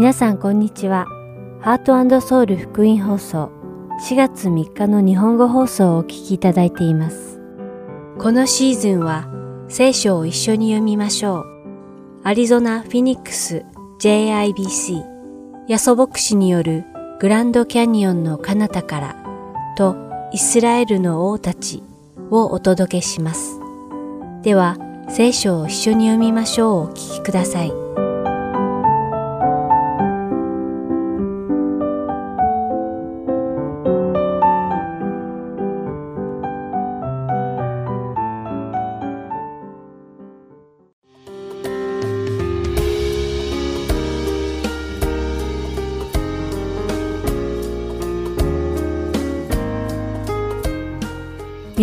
皆さんこんにちは。ハートソウル福音放送4月3日の日本語放送をお聞きいただいています。このシーズンは聖書を一緒に読みましょう。アリゾナ・フィニックス JIBC ヤソ牧師によるグランドキャニオンの彼方からとイスラエルの王たちをお届けします。では聖書を一緒に読みましょうお聞きください。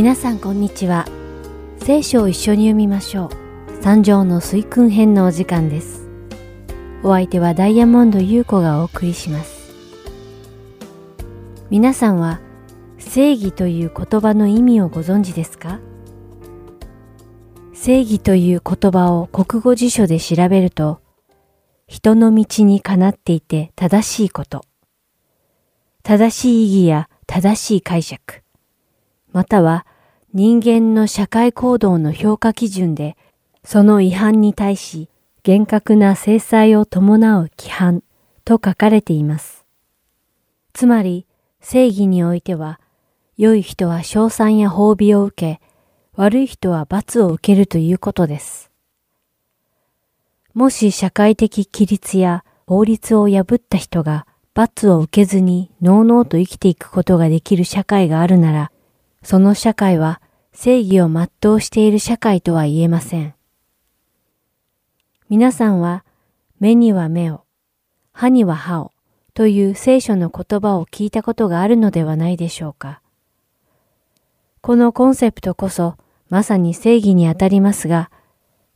皆さんこんにちは。聖書を一緒に読みましょう。三条の水訓編のお時間です。お相手はダイヤモンド優子がお送りします。皆さんは正義という言葉の意味をご存知ですか？正義という言葉を国語辞書で調べると、人の道にかなっていて正しいこと、正しい意義や正しい解釈、または人間の社会行動の評価基準で、その違反に対し厳格な制裁を伴う規範と書かれています。つまり、正義においては、良い人は賞賛や褒美を受け、悪い人は罰を受けるということです。もし社会的規律や法律を破った人が罰を受けずにのうのうと生きていくことができる社会があるなら、その社会は正義を全うしている社会とは言えません。皆さんは目には目を、歯には歯をという聖書の言葉を聞いたことがあるのではないでしょうか。このコンセプトこそまさに正義にあたりますが、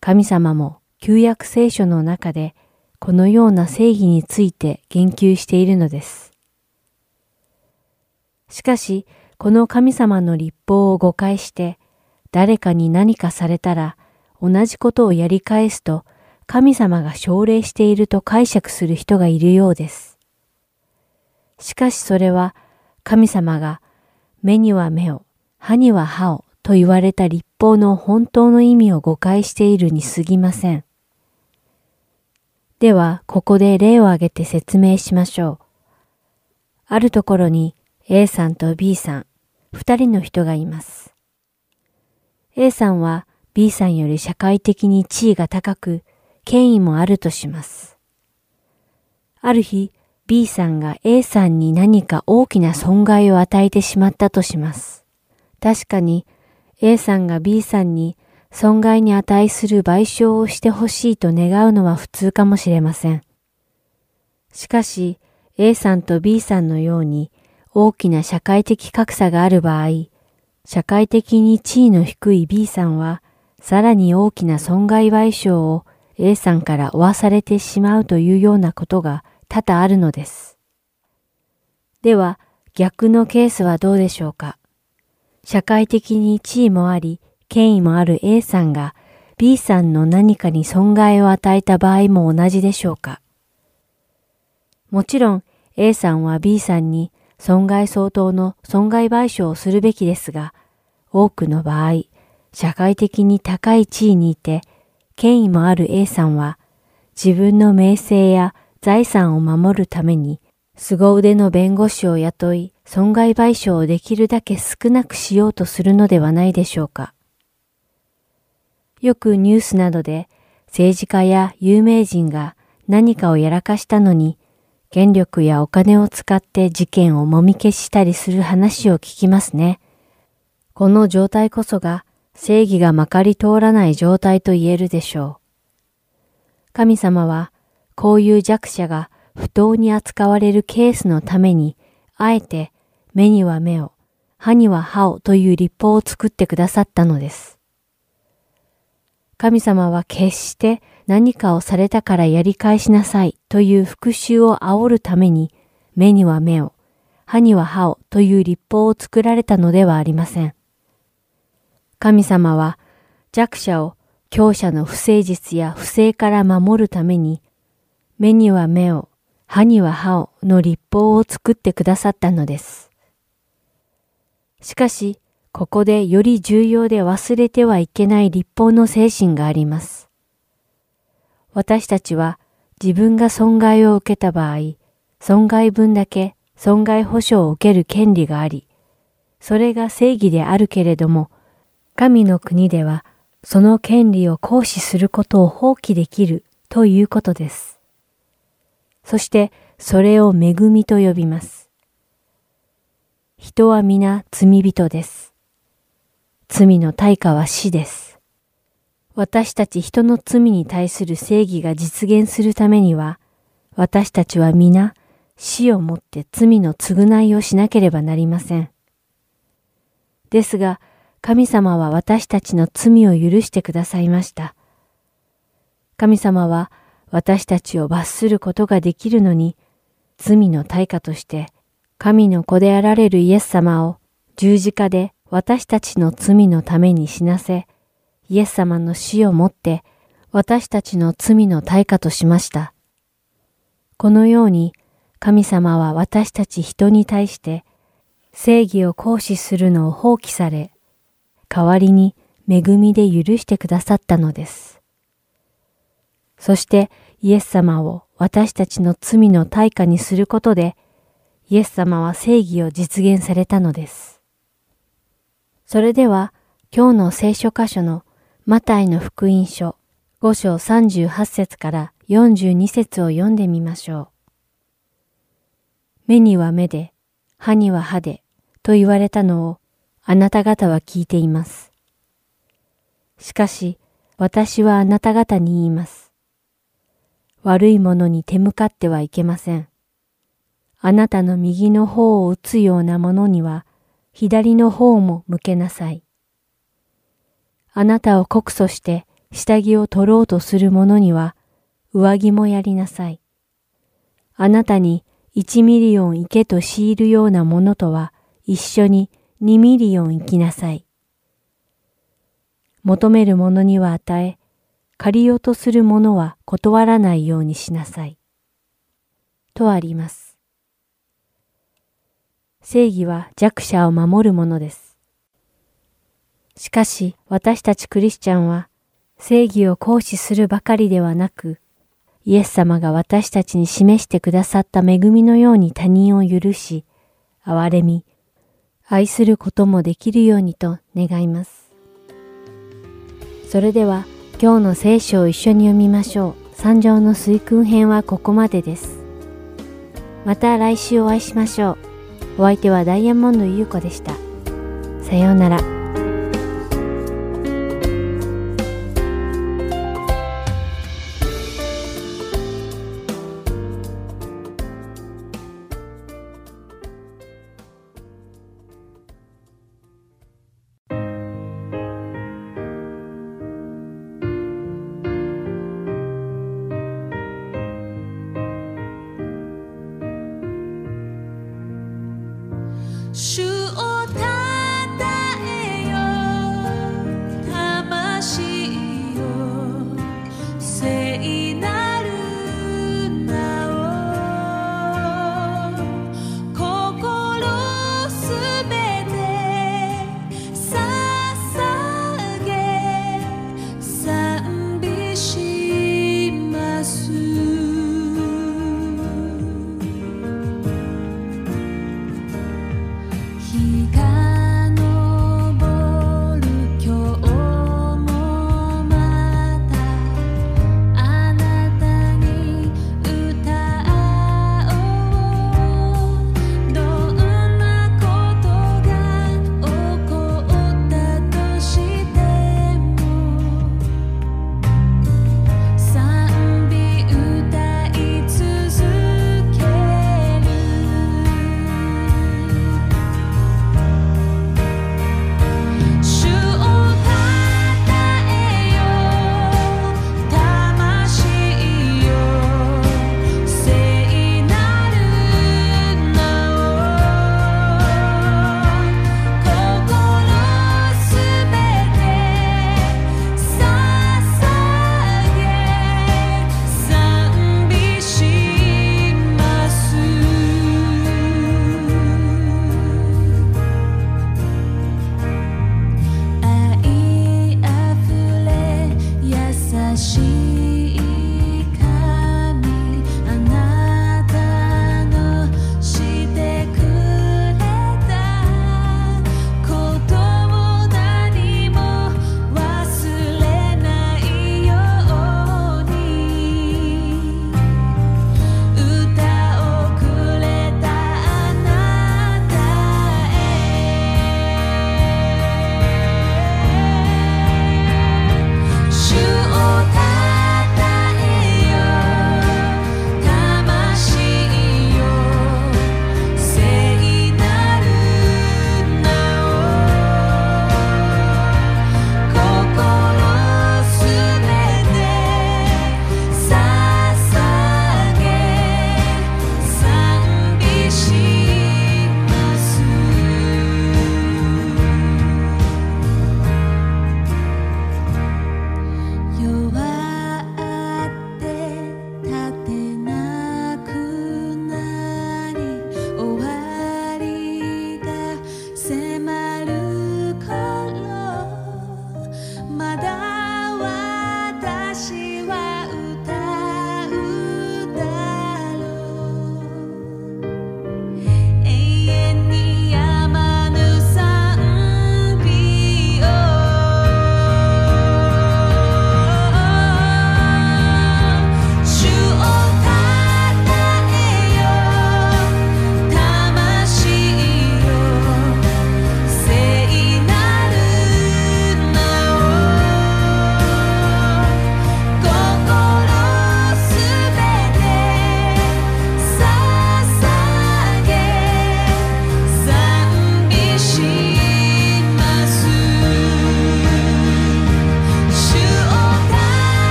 神様も旧約聖書の中でこのような正義について言及しているのです。しかし、この神様の立法を誤解して、誰かに何かされたら同じことをやり返すと神様が奨励していると解釈する人がいるようです。しかしそれは神様が目には目を、歯には歯をと言われた立法の本当の意味を誤解しているに過ぎません。では、ここで例を挙げて説明しましょう。あるところに A さんと B さん、二人の人がいます。A さんは B さんより社会的に地位が高く、権威もあるとします。ある日、B さんが A さんに何か大きな損害を与えてしまったとします。確かに A さんが B さんに損害に値する賠償をしてほしいと願うのは普通かもしれません。しかし A さんと B さんのように大きな社会的格差がある場合、社会的に地位の低い B さんは、さらに大きな損害賠償を A さんから負わされてしまうというようなことが多々あるのです。では、逆のケースはどうでしょうか？社会的に地位もあり、権威もある A さんが B さんの何かに損害を与えた場合も同じでしょうか？もちろん A さんは B さんに損害相当の損害賠償をするべきですが、多くの場合、社会的に高い地位にいて、権威もある A さんは、自分の名声や財産を守るために、凄腕の弁護士を雇い、損害賠償をできるだけ少なくしようとするのではないでしょうか。よくニュースなどで、政治家や有名人が何かをやらかしたのに、権力やお金を使って事件をもみ消したりする話を聞きますね。この状態こそが正義がまかり通らない状態と言えるでしょう。神様はこういう弱者が不当に扱われるケースのために、あえて目には目を、歯には歯をという立法を作ってくださったのです。神様は決して何かをされたからやり返しなさいという復讐を煽るために、目には目を、歯には歯をという立法を作られたのではありません。神様は弱者を強者の不誠実や不正から守るために、目には目を、歯には歯をの立法を作ってくださったのです。しかし、ここでより重要で忘れてはいけない立法の精神があります。私たちは自分が損害を受けた場合、損害分だけ損害保障を受ける権利があり、それが正義であるけれども、神の国ではその権利を行使することを放棄できるということです。そしてそれを恵みと呼びます。人は皆罪人です。罪の対価は死です。私たち人の罪に対する正義が実現するためには、私たちは皆死をもって罪の償いをしなければなりません。ですが、神様は私たちの罪を許してくださいました。神様は私たちを罰することができるのに、罪の対価として神の子であられるイエス様を十字架で私たちの罪のために死なせ、イエス様の死をもって私たちの罪の対価としました。このように神様は私たち人に対して正義を行使するのを放棄され、代わりに恵みで許してくださったのです。そしてイエス様を私たちの罪の対価にすることで、イエス様は正義を実現されたのです。それでは、今日の聖書箇所のマタイの福音書5章38節から42節を読んでみましょう。目には目で、歯には歯で、と言われたのをあなた方は聞いています。しかし、私はあなた方に言います。悪いものに手向かってはいけません。あなたの右の方を打つようなものには、左の方も向けなさい。あなたを告訴して下着を取ろうとする者には上着もやりなさい。あなたに1ミリオン行けと強いるようなものとは一緒に2ミリオン行きなさい。求める者には与え、借りようとする者は断らないようにしなさい。とあります。正義は弱者を守るものです。しかし私たちクリスチャンは正義を行使するばかりではなく、イエス様が私たちに示してくださった恵みのように他人を許し、憐れみ、愛することもできるようにと願います。それでは今日の聖書を一緒に読みましょう。三条の水訓編はここまでです。また来週お会いしましょう。お相手はダイヤモンド優子でした。さようなら。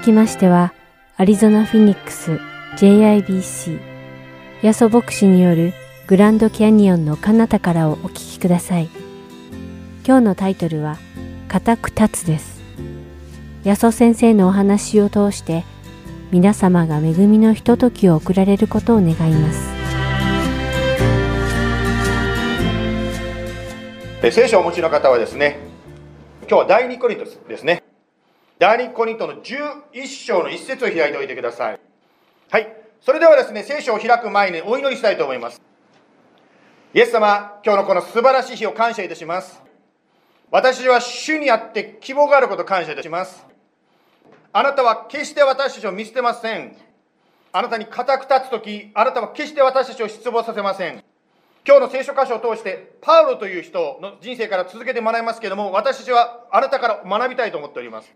きましては、アリゾナ・フィニックス JIBC ヤソ牧師によるグランドキャニオンの彼方からをお聞きください。今日のタイトルは、固く立つです。ヤソ先生のお話を通して、皆様が恵みのひとときを送られることを願います。聖書をお持ちの方はですね、今日は第2コリントですね。第2コリントの11章の一節を開いておいてください。はい。それではですね、聖書を開く前にお祈りしたいと思います。イエス様、今日のこの素晴らしい日を感謝いたします。私は主にあって希望があることを感謝いたします。あなたは決して私たちを見捨てません。あなたに固く立つとき、あなたは決して私たちを失望させません。今日の聖書箇所を通して、パウロという人の人生から続けて学びますけれども、私たちはあなたから学びたいと思っております。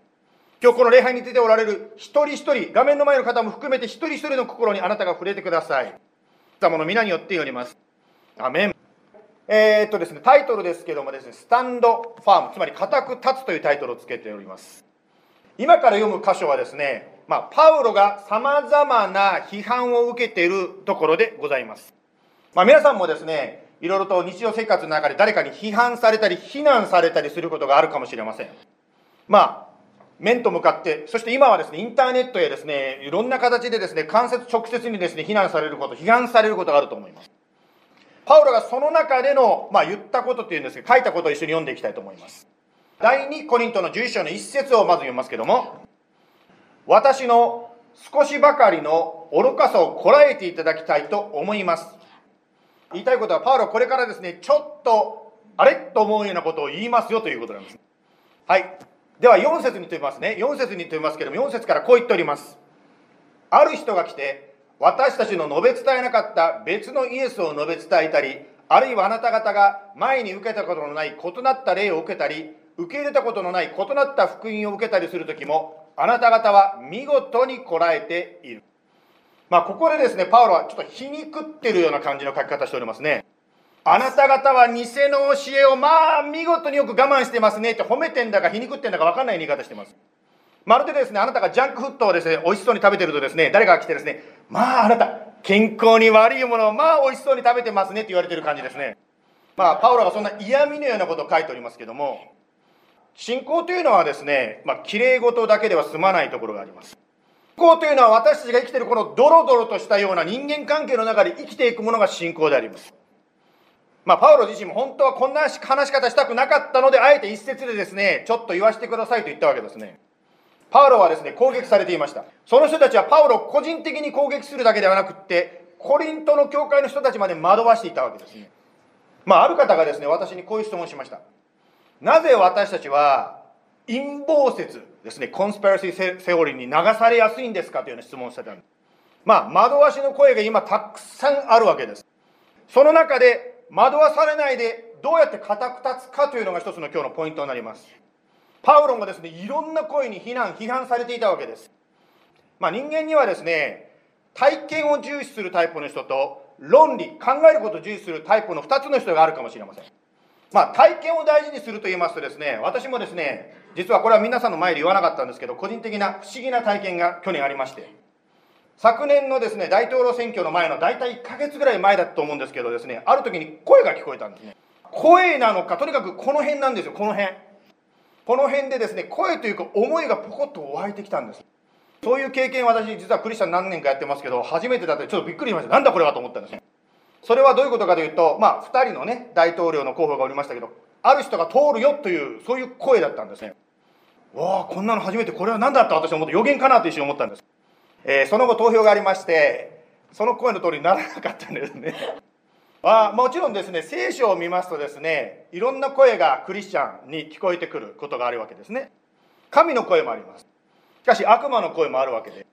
今日この礼拝に出ておられる一人一人、画面の前の方も含めて一人一人の心にあなたが触れてください。様の皆によっております。アメン。えー、っとですね、タイトルですけどもですね、スタンドファーム、つまり固く立つというタイトルをつけております。今から読む箇所はですね、まあ、パウロが様々な批判を受けているところでございます。まあ、皆さんもですね、いろいろと日常生活の中で誰かに批判されたり、非難されたりすることがあるかもしれません。まあ、面と向かって、そして今はですね、インターネットやですね、いろんな形でですね、間接直接にですね、非難されること、批判されることがあると思います。パウロがその中での、まあ、言ったことっていうんですけど、書いたことを一緒に読んでいきたいと思います。第2コリントの11章の一節をまず読みますけども、私の少しばかりの愚かさをこらえていただきたいと思います。言いたいことは、パウロこれからですね、ちょっと、あれ？と思うようなことを言いますよということなんです。はい。では4節にとりますね。4節にとりますけども4節からこう言っております。ある人が来て私たちの述べ伝えなかった別のイエスを述べ伝えたりあるいはあなた方が前に受けたことのない異なった霊を受けたり受け入れたことのない異なった福音を受けたりする時もあなた方は見事にこらえている。まあここでですねパウロはちょっと皮肉ってるような感じの書き方しておりますね。あなた方は偽の教えをまあ見事によく我慢してますねって褒めてんだか皮肉ってんだか分かんない言い方してます。まるでですねあなたがジャンクフットをですね美味しそうに食べてるとですね誰かが来てですねまああなた健康に悪いものをまあ美味しそうに食べてますねって言われてる感じですね。まあパウロがそんな嫌味のようなことを書いておりますけども信仰というのはですねまあ綺麗事だけでは済まないところがあります。信仰というのは私たちが生きているこのドロドロとしたような人間関係の中で生きていくものが信仰であります。まあ、パウロ自身も本当はこんな話し方したくなかったので、あえて一節でですね、ちょっと言わせてくださいと言ったわけですね。パウロはですね、攻撃されていました。その人たちはパウロを個人的に攻撃するだけではなくって、コリントの教会の人たちまで惑わしていたわけですね。まあ、ある方がですね、私にこういう質問しました。なぜ私たちは陰謀説ですね、コンスペラシーセオリーに流されやすいんですかというような質問をしてたんです。まあ、惑わしの声が今たくさんあるわけです。その中で惑わされないでどうやって固く立つかというのが一つの今日のポイントになります。パウロもですねいろんな声に非難批判されていたわけです。まあ、人間にはですね体験を重視するタイプの人と論理考えることを重視するタイプの2つの人があるかもしれません。まあ、体験を大事にすると言いますとですね私もですね実はこれは皆さんの前で言わなかったんですけど個人的な不思議な体験が去年ありまして。昨年のですね大統領選挙の前の大体1ヶ月ぐらい前だと思うんですけどですねある時に声が聞こえたんですね。声なのかとにかくこの辺なんですよこの辺。この辺でですね声というか思いがポコッと湧いてきたんです。そういう経験私実はクリスチャン何年かやってますけど初めてだってちょっとびっくりしました。なんだこれはと思ったんですね。それはどういうことかというとまあ2人のね大統領の候補がおりましたけどある人が通るよというそういう声だったんですね。わあこんなの初めてこれは何だった私は思って予言かなと一瞬思ったんです。えー、その後投票がありましてその声の通りにならなかったんですね。あもちろんですね聖書を見ますとですねいろんな声がクリスチャンに聞こえてくることがあるわけですね。神の声もあります。しかし悪魔の声もあるわけで。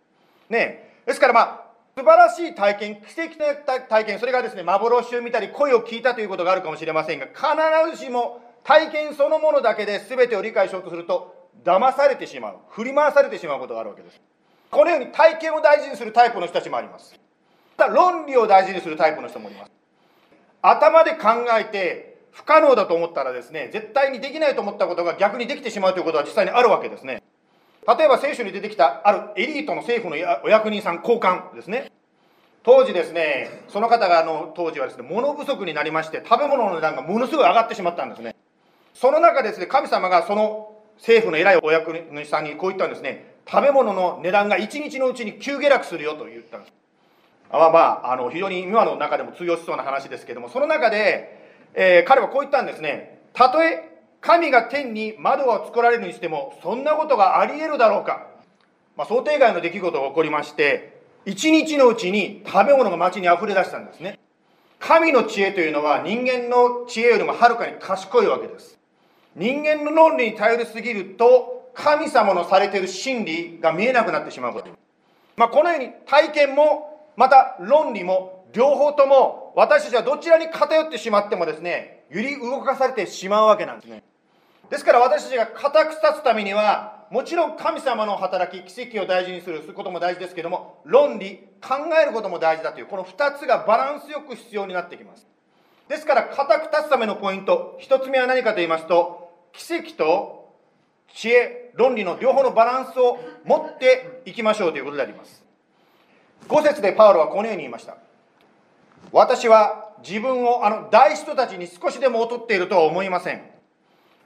ね。ですからまあ素晴らしい体験奇跡的な体験それがですね幻を見たり声を聞いたということがあるかもしれませんが必ずしも体験そのものだけで全てを理解しようとすると騙されてしまう振り回されてしまうことがあるわけです。このように体験を大事にするタイプの人たちもあります。また論理を大事にするタイプの人もいます。頭で考えて不可能だと思ったらですね絶対にできないと思ったことが逆にできてしまうということは実際にあるわけですね。例えば聖書に出てきたあるエリートの政府のお役人さん交換ですね。当時ですねその方があの当時はですね物不足になりまして食べ物の値段がものすごい上がってしまったんですね。その中ですね神様がその政府の偉いお役人さんにこう言ったんですね。食べ物の値段が1日のうちに急下落するよと言ったんです。まあまああの非常に今の中でも通用しそうな話ですけどもその中で、えー、彼はこう言ったんですね。たとえ神が天に窓を作られるにしてもそんなことがあり得るだろうか、まあ、想定外の出来事が起こりまして1日のうちに食べ物が街に溢れ出したんですね。神の知恵というのは人間の知恵よりもはるかに賢いわけです。人間の論理に頼りすぎると神様のされている真理が見えなくなってしまうこと、まあ、このように体験もまた論理も両方とも私たちはどちらに偏ってしまってもですね揺り動かされてしまうわけなんですね。ですから私たちが固く立つためにはもちろん神様の働き奇跡を大事にすることも大事ですけども論理考えることも大事だというこの2つがバランスよく必要になってきます。ですから固く立つためのポイント1つ目は何かと言いますと奇跡と知恵論理の両方のバランスを持っていきましょうということであります。5節でパウロはこのように言いました。私は自分をあの大人たちに少しでも劣っているとは思いません。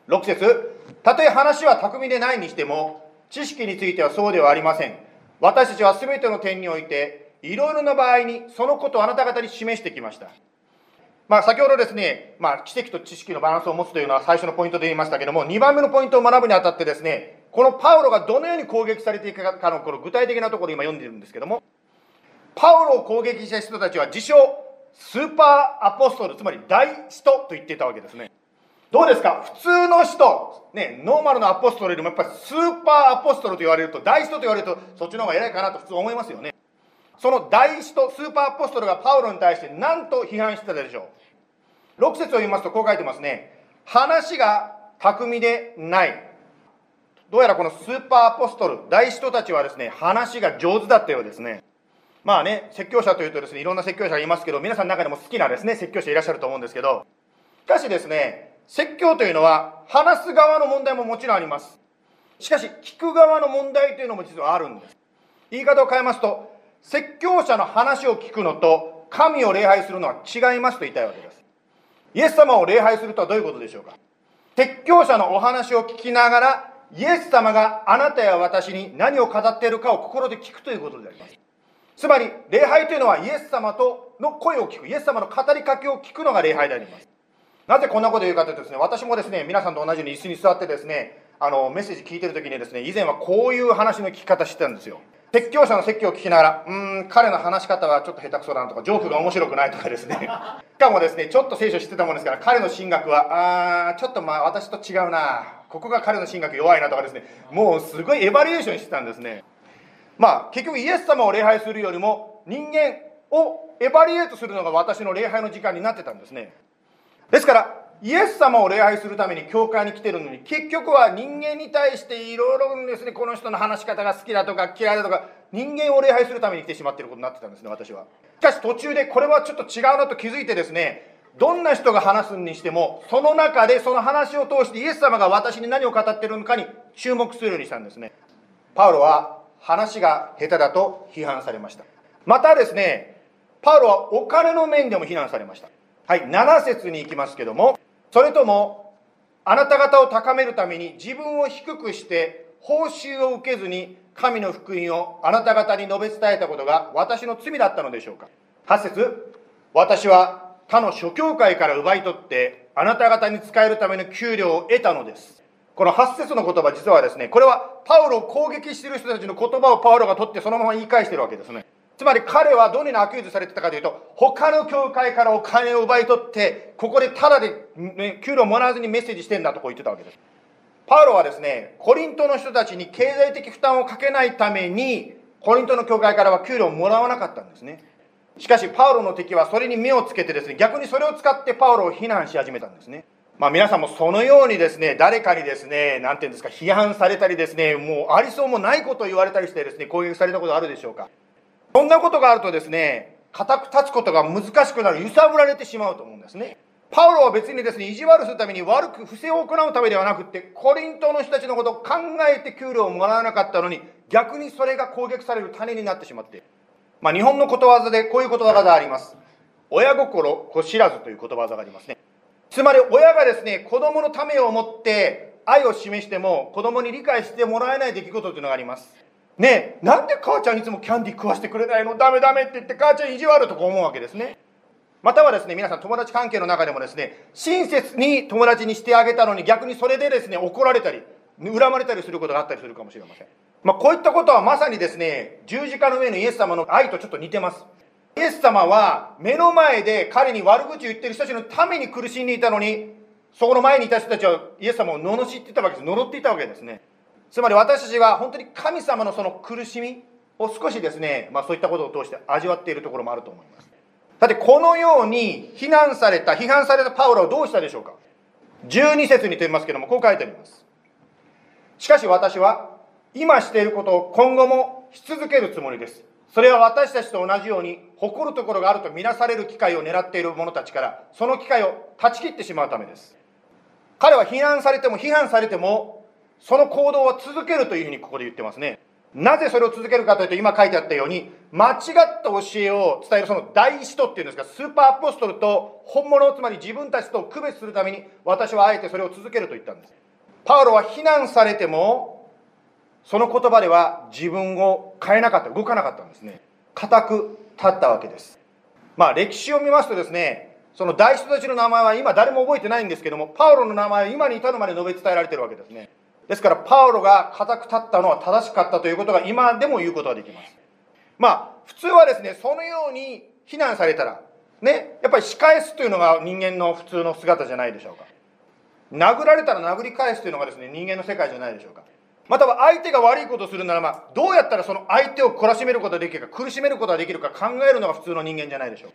6節。たとえ話は巧みでないにしても知識についてはそうではありません。私たちは全ての点においていろいろな場合にそのことをあなた方に示してきました。まあ、先ほどですね、まあ、奇跡と知識のバランスを持つというのは最初のポイントで言いましたけれども、2番目のポイントを学ぶにあたってですね、このパウロがどのように攻撃されていくかのこの具体的なところを今読んでいるんですけども、パウロを攻撃した人たちは自称スーパーアポストル、つまり大使徒と言っていたわけですね。どうですか？普通の人、ね、ノーマルのアポストルよりもやっぱりスーパーアポストルと言われると、大使徒と言われると、そっちの方が偉いかなと普通思いますよね。その大使とスーパーアポストルがパウロに対して何と批判してたでしょう？6節を読みますとこう書いてますね。話が巧みでない。どうやらこのスーパーアポストル大使徒たちはですね話が上手だったようですね。まあね説教者というとですねいろんな説教者がいますけど皆さんの中でも好きなですね説教者いらっしゃると思うんですけど。しかしですね説教というのは話す側の問題ももちろんあります。しかし聞く側の問題というのも実はあるんです。言い方を変えますと説教者の話を聞くのと神を礼拝するのは違いますと言いたいわけです。イエス様を礼拝するとはどういうことでしょうか？説教者のお話を聞きながらイエス様があなたや私に何を語っているかを心で聞くということであります。つまり礼拝というのはイエス様との声を聞くイエス様の語りかけを聞くのが礼拝であります。なぜこんなこと言うかというとですね私もですね皆さんと同じように椅子に座ってですねあのメッセージ聞いてる時にですね以前はこういう話の聞き方してたんですよ。説教者の説教を聞きながら、うーん、彼の話し方はちょっと下手くそだなとか、ジョークが面白くないとかですね。しかもですね、ちょっと聖書知ってたもんですから、彼の神学は、あー、ちょっとまあ私と違うな。ここが彼の神学弱いなとかですね、もうすごいエバリエーションしてたんですね。まあ、結局イエス様を礼拝するよりも、人間をエバリエートするのが私の礼拝の時間になってたんですね。ですから、イエス様を礼拝するために教会に来てるのに結局は人間に対していろいろですねこの人の話し方が好きだとか嫌いだとか人間を礼拝するために来てしまってることになってたんですね私は。しかし途中でこれはちょっと違うなと気づいてですねどんな人が話すにしてもその中でその話を通してイエス様が私に何を語ってるのかに注目するようにしたんですね。パウロは話が下手だと批判されました。またですねパウロはお金の面でも非難されました。はい7節に行きますけどもそれともあなた方を高めるために自分を低くして報酬を受けずに神の福音をあなた方に述べ伝えたことが私の罪だったのでしょうか？8節。私は他の諸教会から奪い取ってあなた方に使えるための給料を得たのです。この8節の言葉実はですねこれはパウロを攻撃している人たちの言葉をパウロが取ってそのまま言い返してるわけですね。つまり彼はどのように accuse されてたかというと、他の教会からお金を奪い取って、ここでただで、給料もらわずにメッセージしてんだとこう言ってたわけです。パウロはですね、コリントの人たちに経済的負担をかけないために、コリントの教会からは給料をもらわなかったんですね。しかし、パウロの敵はそれに目をつけてですね、逆にそれを使ってパウロを非難し始めたんですね。まあ皆さんもそのようにですね、誰かにですね、なんていうんですか、批判されたりですね、もうありそうもないことを言われたりしてですね、攻撃されたことあるでしょうか。そんなことがあるとですね、固く立つことが難しくなる、揺さぶられてしまうと思うんですね。パウロは別にですね、意地悪するために悪く不正を行うためではなくて、コリントの人たちのことを考えて給料をもらわなかったのに、逆にそれが攻撃される種になってしまっている。まあ、日本のことわざでこういうことわざがあります。親心子知らずということわざがありますね。つまり親がですね、子供のためを思って愛を示しても子供に理解してもらえない出来事というのがあります。ねえ、なんで母ちゃんいつもキャンディー食わしてくれないの？ダメダメって言って母ちゃん意地悪とか思うわけですね。またはですね、皆さん友達関係の中でもですね、親切に友達にしてあげたのに逆にそれでですね、怒られたり、恨まれたりすることがあったりするかもしれません。まあ、こういったことはまさにですね、十字架の上のイエス様の愛とちょっと似てます。イエス様は目の前で彼に悪口を言ってる人たちのために苦しんでいたのに、そこの前にいた人たちはイエス様を罵っていたわけです。呪っていたわけですね。つまり私たちは本当に神様のその苦しみを少しですね、まあ、そういったことを通して味わっているところもあると思います。さてこのように非難された批判されたパウロはどうしたでしょうか？12節にと言いますけどもこう書いてあります。しかし私は今していることを今後もし続けるつもりです。それは私たちと同じように誇るところがあるとみなされる機会を狙っている者たちからその機会を断ち切ってしまうためです。彼は非難されても批判されてもその行動は続けるというふうにここで言ってますね。なぜそれを続けるかというと、今書いてあったように、間違った教えを伝えるその大使徒っていうんですか、スーパーアポストルと本物、つまり自分たちと区別するために、私はあえてそれを続けると言ったんです。パウロは非難されても、その言葉では自分を変えなかった、動かなかったんですね。固く立ったわけです。まあ歴史を見ますとですね、その大使徒たちの名前は今誰も覚えてないんですけども、パウロの名前は今に至るまで述べ伝えられてるわけですね。ですからパウロが固く立ったのは正しかったということが今でも言うことができますまあ普通はですねそのように非難されたらねやっぱり仕返すというのが人間の普通の姿じゃないでしょうか殴られたら殴り返すというのがですね人間の世界じゃないでしょうかまたは相手が悪いことをするならば、どうやったらその相手を懲らしめることができるか、苦しめることができるか考えるのが普通の人間じゃないでしょう。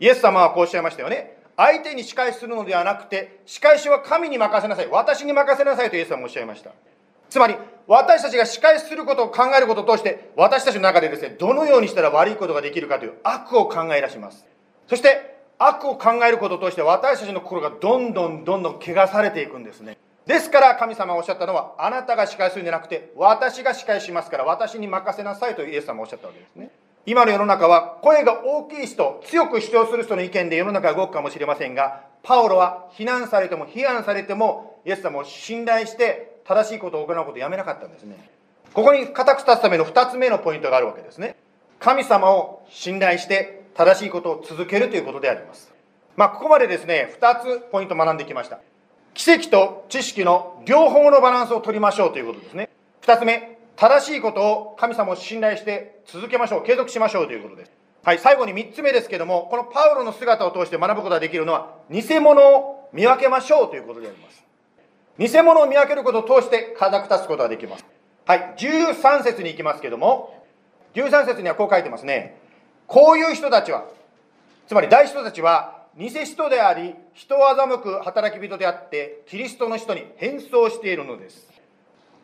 イエス様はこうおっしゃいましたよね。相手に仕返しするのではなくて、仕返しは神に任せなさい。私に任せなさいとイエス様もおっしゃいました。つまり、私たちが仕返しすることを考えることを通して、私たちの中でですね、どのようにしたら悪いことができるかという悪を考え出します。そして、悪を考えることを通して、私たちの心がどんどんどんどん汚されていくんですね。ですから神様がおっしゃったのは、あなたが仕返するんじゃなくて、私が仕返しますから、私に任せなさいとイエス様がおっしゃったわけですね。今の世の中は、声が大きい人、強く主張する人の意見で世の中が動くかもしれませんが、パオロは非難されても批判されても、イエス様を信頼して正しいことを行うことをやめなかったんですね。ここに固く立つための2つ目のポイントがあるわけですね。神様を信頼して正しいことを続けるということであります。まあ、ここまでですね、2つポイント学んできました。奇跡と知識の両方のバランスを取りましょうということですね。二つ目、正しいことを神様を信頼して続けましょう、継続しましょうということです。はい、最後に三つ目ですけども、このパウロの姿を通して学ぶことができるのは、偽物を見分けましょうということであります。偽物を見分けることを通して固く立つことができます。はい、13節に行きますけども、13節にはこう書いてますね。こういう人たちは、つまり大人たちは、偽人であり人を欺く働き人であってキリストの人に変装しているのです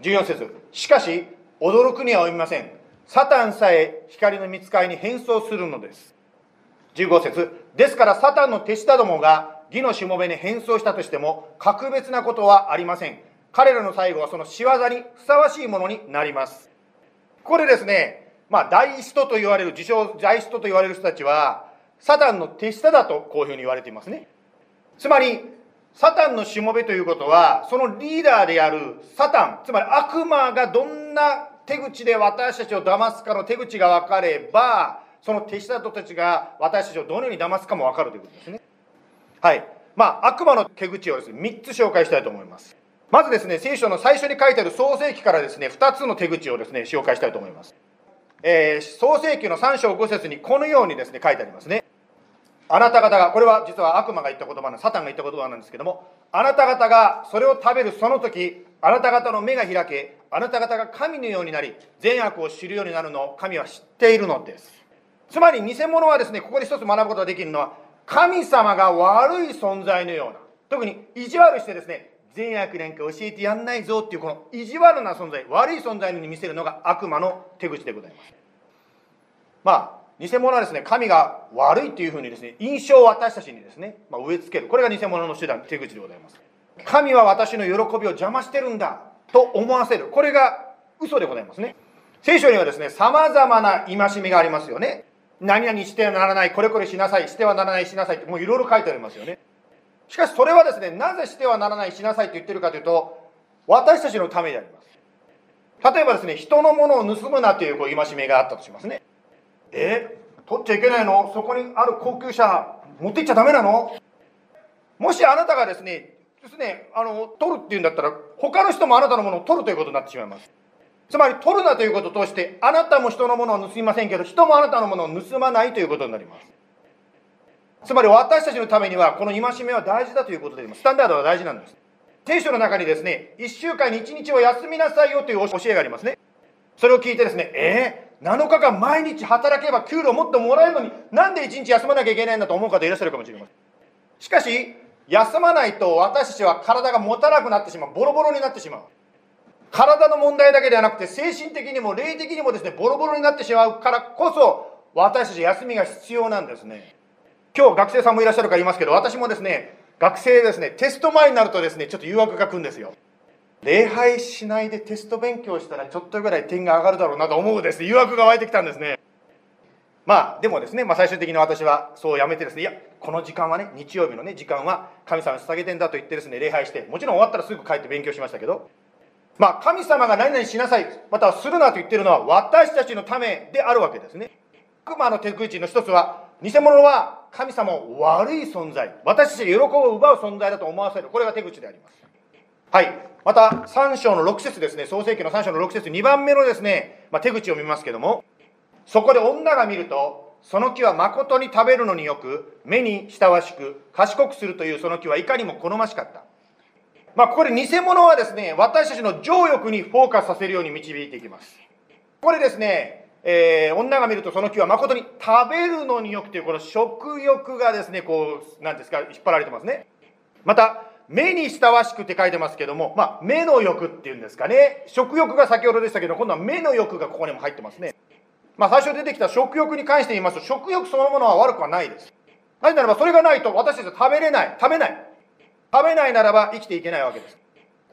14節しかし驚くには及びません。サタンさえ光の見つかりに変装するのです。15節。ですからサタンの手下どもが義のしもべに変装したとしても格別なことはありません。彼らの最後はその仕業にふさわしいものになります。これですねまあ大使徒と言われる自称大使徒と言われる人たちはサタンの手下だとこういうふうに言われていますね。つまりサタンのしもべということはそのリーダーであるサタンつまり悪魔がどんな手口で私たちを騙すかの手口が分かればその手下人たちが私たちをどのように騙すかも分かるということですね。はい。まあ悪魔の手口をですね3つ紹介したいと思います。まずですね聖書の最初に書いてある創世記からですね2つの手口をですね紹介したいと思います。えー、創世記の3章5節にこのようにですね書いてありますね。あなた方が、これは実は悪魔が言った言葉なサタンが言った言葉なんですけども、あなた方がそれを食べるその時、あなた方の目が開け、あなた方が神のようになり、善悪を知るようになるのを神は知っているのです。つまり偽物はですね、ここで一つ学ぶことができるのは、神様が悪い存在のような、特に意地悪してですね、善悪なんか教えてやんないぞっていうこの意地悪な存在、悪い存在に見せるのが悪魔の手口でございます。まあ、偽物はですね神が悪いというふうにですね印象を私たちにですね、まあ、植え付けるこれが偽物の手段手口でございます神は私の喜びを邪魔してるんだと思わせる。これが嘘でございますね。聖書にはですね様々な戒めがありますよね。何々してはならないこれこれしなさいしてはならないしなさいってもういろいろ書いてありますよね。しかしそれはですねなぜしてはならないしなさいと言ってるかというと私たちのためであります。例えばですね人のものを盗むなというこう戒めがあったとしますね。え取っちゃいけないの？そこにある高級車持って行っちゃダメなの？もしあなたがですねですねあの取るっていうんだったら他の人もあなたのものを取るということになってしまいます。つまり取るなということを通してあなたも人のものを盗みませんけど人もあなたのものを盗まないということになります。つまり私たちのためにはこの戒めは大事だということです。スタンダードは大事なんです。聖書の中にですね1週間に1日を休みなさいよという教えがありますね。それを聞いてですねえー、7日間毎日働けば給料もっともらえるのになんで1日休まなきゃいけないんだと思う方いらっしゃるかもしれません。しかし休まないと私たちは体が持たなくなってしまう。ボロボロになってしまう。体の問題だけではなくて精神的にも霊的にもですねボロボロになってしまうからこそ私たち休みが必要なんですね。今日学生さんもいらっしゃるから言いますけど私もですね学生ですねテスト前になるとですねちょっと誘惑が来るんですよ。礼拝しないでテスト勉強したらちょっとぐらい点が上がるだろうなと思うです。ね誘惑が湧いてきたんですね。まあでもですね、まあ、最終的に私はそうやめてですねいやこの時間はね日曜日のね時間は神様に捧げてんだと言ってですね礼拝してもちろん終わったらすぐ帰って勉強しましたけどまあ神様が何々しなさいまたはするなと言ってるのは私たちのためであるわけですね。悪魔の手口の一つは偽物は神様を悪い存在私たちが喜びを奪う存在だと思わせるこれが手口であります。はい。また3章の6節ですね創世記の3章の6節2番目のですね、まあ、手口を見ますけどもそこで女が見るとその木は誠に食べるのによく目に親しく賢くするというその木はいかにも好ましかったまあ、ここで偽物はですね、私たちの情欲にフォーカスさせるように導いていきます。これですね、えー、女が見るとその木は誠に食べるのによくというこの食欲がですね、こう、なんですか、引っ張られてますね。また、目に親しくって書いてますけども、まあ、目の欲っていうんですかね。食欲が先ほどでしたけど、今度は目の欲がここにも入ってますね。まあ、最初出てきた食欲に関して言いますと、食欲そのものは悪くはないです。なぜならば、それがないと私たちは食べれない。食べない。食べないならば生きていけないわけです。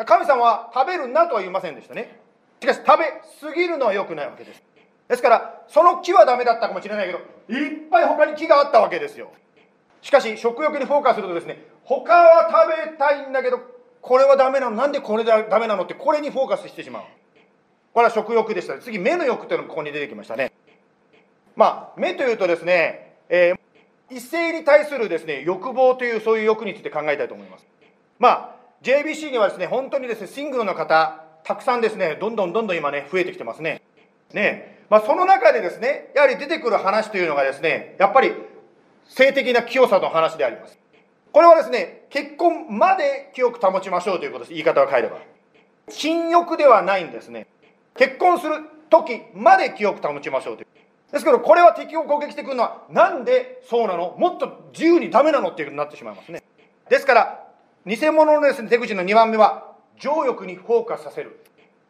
神様は食べるなとは言いませんでしたね。しかし、食べ過ぎるのは良くないわけです。ですから、その木はダメだったかもしれないけど、いっぱい他に木があったわけですよ。しかし、食欲にフォーカスするとですね、他は食べたいんだけど、これはダメなの、なんでこれだダメなの？って、これにフォーカスしてしまう。これは食欲でした。次、目の欲というのがここに出てきましたね。まあ、目というとですね、えー、一斉に対するですね、欲望というそういう欲について考えたいと思います。まあ、JBC にはですね、本当にですね、シングルの方、たくさんですね、どんどんどんどん今ね、増えてきてますね。ね。まあ、その中でですね、やはり出てくる話というのがですね、やっぱり性的な清さの話であります。これはですね、結婚まで清く保ちましょうということです。言い方を変えれば。禁欲ではないんですね。結婚する時まで清く保ちましょうという。ですけど、これは敵を攻撃してくるのは、なんでそうなの？もっと自由にダメなのっていうになってしまいますね。ですから、偽物のですね、手口の2番目は、情欲にフォーカスさせる。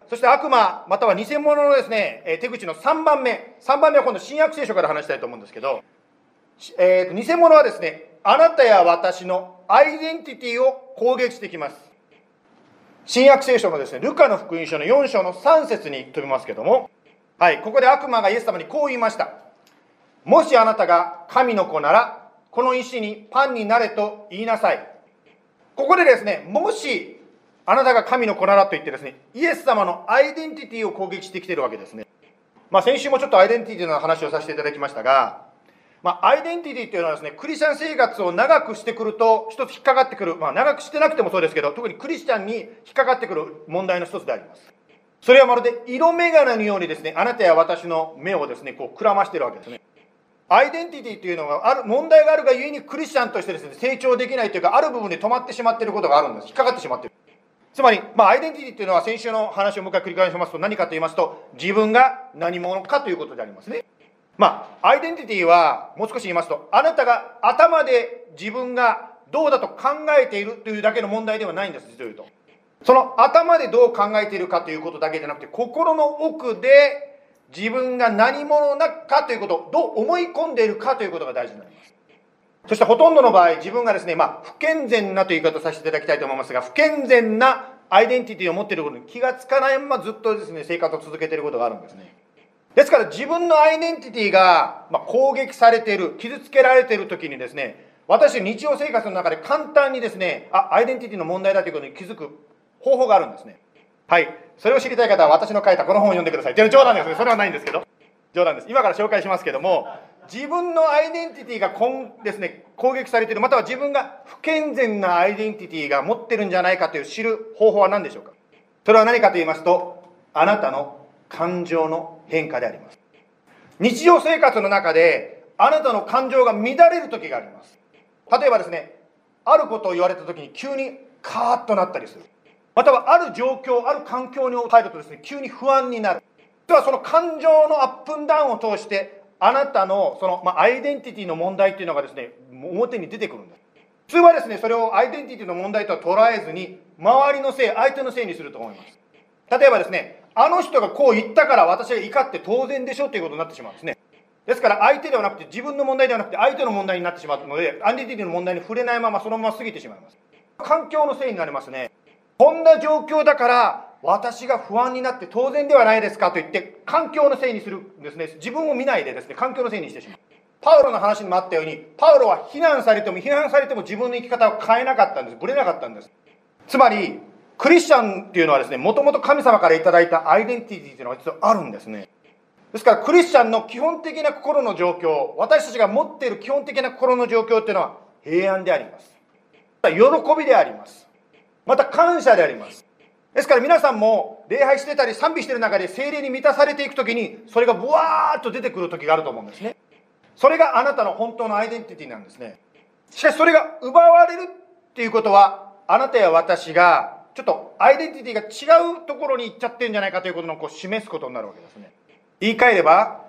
そして悪魔、または偽物のですね、手口の3番目。3番目は今度新約聖書から話したいと思うんですけど、えー、偽物はですね、あなたや私のアイデンティティを攻撃してきます。新約聖書のですね、ルカの福音書の4章の3節に飛びますけども、はい、ここで悪魔がイエス様にこう言いました。もしあなたが神の子なら、この石にパンになれと言いなさい。ここでですね、もしあなたが神の子ならと言ってですね、イエス様のアイデンティティを攻撃してきてるわけですね。まあ先週もちょっとアイデンティティの話をさせていただきましたが、まあ、アイデンティティっていうのはですね、クリスチャン生活を長くしてくると、一つ引っかかってくる、まあ、長くしてなくてもそうですけど、特にクリスチャンに引っかかってくる問題の一つであります。それはまるで色眼鏡のようにですね、あなたや私の目をですね、こう、くらましてるわけですね。アイデンティティというのがある、問題があるがゆえにクリスチャンとしてですね、成長できないというか、ある部分で止まってしまっていることがあるんです。引っかかってしまっている。つまり、まあ、アイデンティティというのは先週の話をもう一回繰り返しますと何かと言いますと、自分が何者かということでありますね。まあ、アイデンティティは、もう少し言いますと、あなたが頭で自分がどうだと考えているというだけの問題ではないんです、実を言うと。その頭でどう考えているかということだけじゃなくて、心の奥で自分が何者なかということどう思い込んでいるかということが大事になります。そしてほとんどの場合、自分がですね、まあ、不健全なという言い方をさせていただきたいと思いますが、不健全なアイデンティティを持っていることに気がつかないままずっとですね、生活を続けていることがあるんですね。ですから自分のアイデンティティが、ま攻撃されている、傷つけられている時にですね、私日常生活の中で簡単にですね、あ、アイデンティティの問題だということに気づく方法があるんですね。はい。それを知りたい方は私の書いたこの本を読んでください。っていう冗談ですね。それはないんですけど。冗談です。今から紹介しますけども、自分のアイデンティティがこんですね、攻撃されている、または自分が不健全なアイデンティティが持ってるんじゃないかという知る方法は何でしょうかそれは何かと言いますと、あなたの感情の変化であります。日常生活の中で、あなたの感情が乱れる時があります。例えばですね、あることを言われた時に急にカーッとなったりする。またはある状況、ある環境に入るとですね、急に不安になる。ではその感情のアップンダウンを通して、あなたのその、まあ、アイデンティティの問題っていうのがですね、表に出てくるんです。普通はですね、それをアイデンティティの問題とは捉えずに、周りのせい、相手のせいにすると思います。例えばですね、あの人がこう言ったから私が怒って当然でしょということになってしまうんですね。ですから相手ではなくて自分の問題ではなくて相手の問題になってしまうので、アイデンティティの問題に触れないままそのまま過ぎてしまいます。環境のせいになりますね。こんな状況だから私が不安になって当然ではないですかと言って環境のせいにするんですね。自分を見ないでですね、環境のせいにしてしまう。パウロの話にもあったように、パウロは非難されても批判されても自分の生き方を変えなかったんです。ぶれなかったんです。つまり、クリスチャンっていうのはですね、もともと神様からいただいたアイデンティティっていうのが実はあるんですね。ですから、クリスチャンの基本的な心の状況、私たちが持っている基本的な心の状況っていうのは平安であります。喜びであります。また感謝であります。ですから皆さんも礼拝してたり賛美してる中で精霊に満たされていくときに、それがブワーッと出てくる時があると思うんですね。それがあなたの本当のアイデンティティなんですね。しかしそれが奪われるっていうことは、あなたや私がちょっとアイデンティティが違うところに行っちゃってるんじゃないかということのこう示すことになるわけですね言い換えれば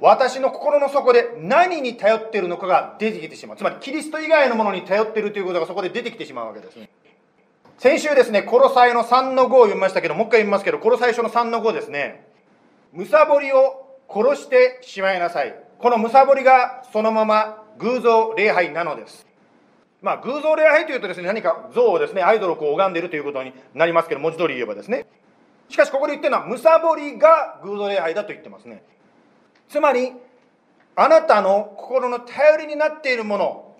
私の心の底で何に頼っているのかが出てきてしまうつまりキリスト以外のものに頼ってるということがそこで出てきてしまうわけですね先週ですねコロサイの3の5を読みましたけどもう一回読みますけどコロサイ書の3の5ですねむさぼりを殺してしまいなさいこのむさぼりがそのまま偶像礼拝なのですまあ、偶像礼拝というとですね、何か像をですね、アイドルをこう拝んでいるということになりますけど、文字通り言えばですね。しかし、ここで言ってるのは、むさぼりが偶像礼拝だと言ってますね。つまり、あなたの心の頼りになっているもの、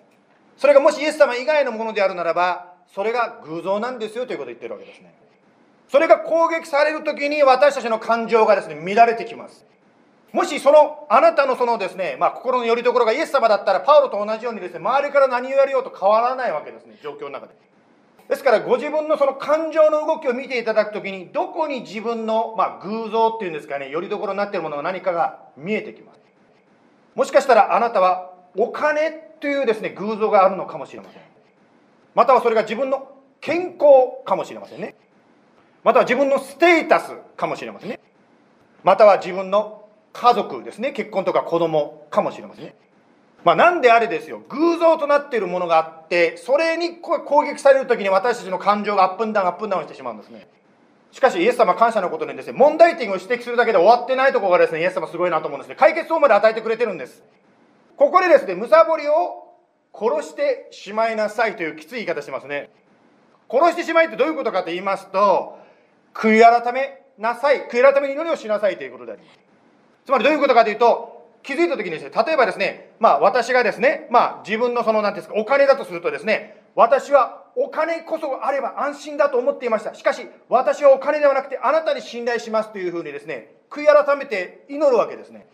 それがもしイエス様以外のものであるならば、それが偶像なんですよということを言ってるわけですね。それが攻撃されるときに私たちの感情がですね、乱れてきます。もしそのあなたのそのですね、まあ、心の拠り所がイエス様だったらパウロと同じようにですね周りから何をやるようと変わらないわけですね状況の中でですからご自分のその感情の動きを見ていただくときにどこに自分の、まあ、偶像っていうんですかね拠り所になっているものが何かが見えてきますもしかしたらあなたはお金というですね偶像があるのかもしれませんまたはそれが自分の健康かもしれませんね。または自分のステータスかもしれませんね。または自分の家族ですね。結婚とか子供かもしれませんね。まあ何であれですよ。偶像となっているものがあってそれに攻撃される時に私たちの感情がアップンダウンアップンダウンしてしまうんですね。しかしイエス様感謝のことにですね問題点を指摘するだけで終わってないところがですねイエス様すごいなと思うんですね。解決法まで与えてくれてるんです。ここでですねむさぼりを殺してしまいなさいというきつい言い方しますね殺してしまいってどういうことかと言いますと悔い改めなさい悔い改めに祈りをしなさいということでありますつまりどういうことかというと、気づいた時にですね、例えばですね、まあ私がですね、まあ自分のその、なんていうんですか、お金だとするとですね、私はお金こそあれば安心だと思っていました。しかし、私はお金ではなくてあなたに信頼しますというふうにですね、悔い改めて祈るわけですね。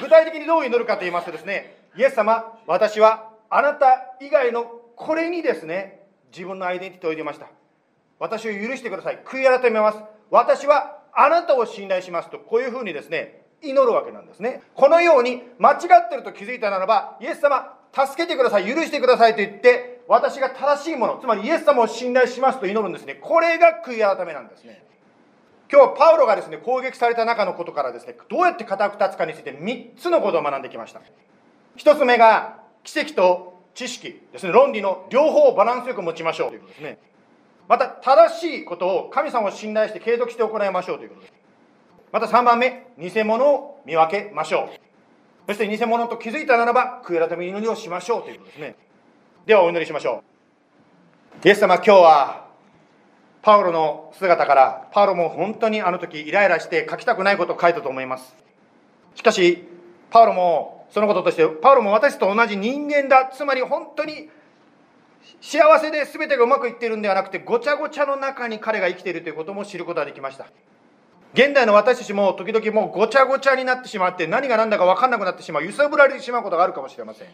具体的にどう祈るかと言いますとですね、イエス様、私はあなた以外のこれにですね、自分のアイデンティティを入れました。私を許してください。悔い改めます。私はあなたを信頼しますと、こういうふうにですね、祈るわけなんですねこのように間違ってると気づいたならばイエス様助けてください許してくださいと言って私が正しいものつまりイエス様を信頼しますと祈るんですねこれが悔い改めなんですね今日パウロがですね攻撃された中のことからですねどうやって固く立つかについて3つのことを学んできました1つ目が奇跡と知識ですね論理の両方をバランスよく持ちましょうということですねまた正しいことを神様を信頼して継続して行いましょうということですまた3番目、偽物を見分けましょう。そして偽物と気づいたならば、悔い改め祈りをしましょうということですね。ではお祈りしましょう。イエス様、今日は、パウロの姿から、パウロも本当にあの時イライラして書きたくないことを書いたと思います。しかし、パウロもそのこととして、パウロも私と同じ人間だ。つまり本当に幸せで全てがうまくいっているんではなくて、ごちゃごちゃの中に彼が生きているということも知ることができました。現代の私たちも時々もうごちゃごちゃになってしまって何が何だか分かんなくなってしまう揺さぶられてしまうことがあるかもしれません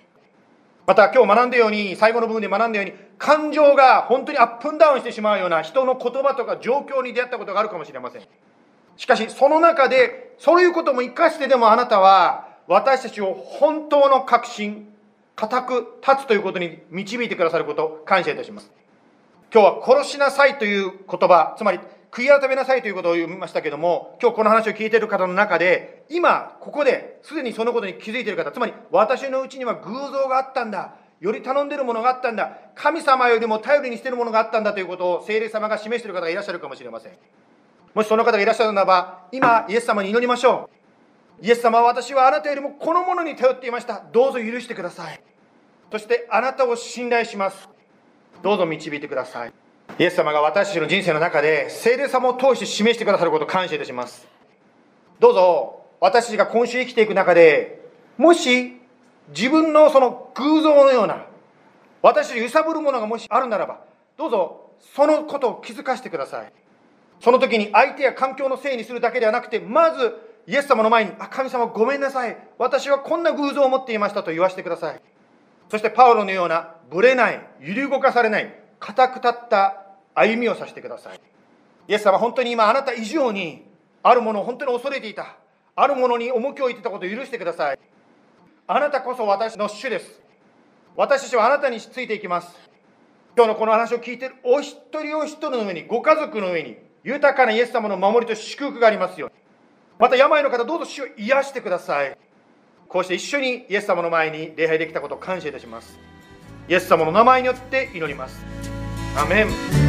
また今日学んだように最後の部分で学んだように感情が本当にアップンダウンしてしまうような人の言葉とか状況に出会ったことがあるかもしれませんしかしその中でそういうことも生かしてでもあなたは私たちを本当の確信固く立つということに導いてくださること感謝いたします今日は殺しなさいという言葉つまり悔い改めなさいということを言いましたけども、今日この話を聞いている方の中で、今、ここですでにそのことに気づいている方、つまり私のうちには偶像があったんだ。より頼んでいるものがあったんだ。神様よりも頼りにしてるものがあったんだということを聖霊様が示している方がいらっしゃるかもしれません。もしその方がいらっしゃるならば、今、イエス様に祈りましょう。イエス様は私はあなたよりもこのものに頼っていました。どうぞ許してください。そしてあなたを信頼します。どうぞ導いてください。イエス様が私たちの人生の中で聖霊様を通して示してくださることを感謝いたしますどうぞ私たちが今週生きていく中でもし自分のその偶像のような私たち揺さぶるものがもしあるならばどうぞそのことを気づかせてくださいその時に相手や環境のせいにするだけではなくてまずイエス様の前に「あ神様ごめんなさい。私はこんな偶像を持っていました」と言わせてください。そしてパウロのようなぶれない揺り動かされない固く立った歩みをさせてください。イエス様本当に今あなた以上にあるものを本当に恐れていた。あるものに重きを置いてたことを許してください。あなたこそ私の主です。私たちはあなたについていきます。今日のこの話を聞いているお一人お一人の上に、ご家族の上に、豊かなイエス様の守りと祝福がありますように。また病の方、どうぞ主を癒してください。こうして一緒にイエス様の前に礼拝できたことを感謝いたします。イエス様の名前によって祈ります。アメン。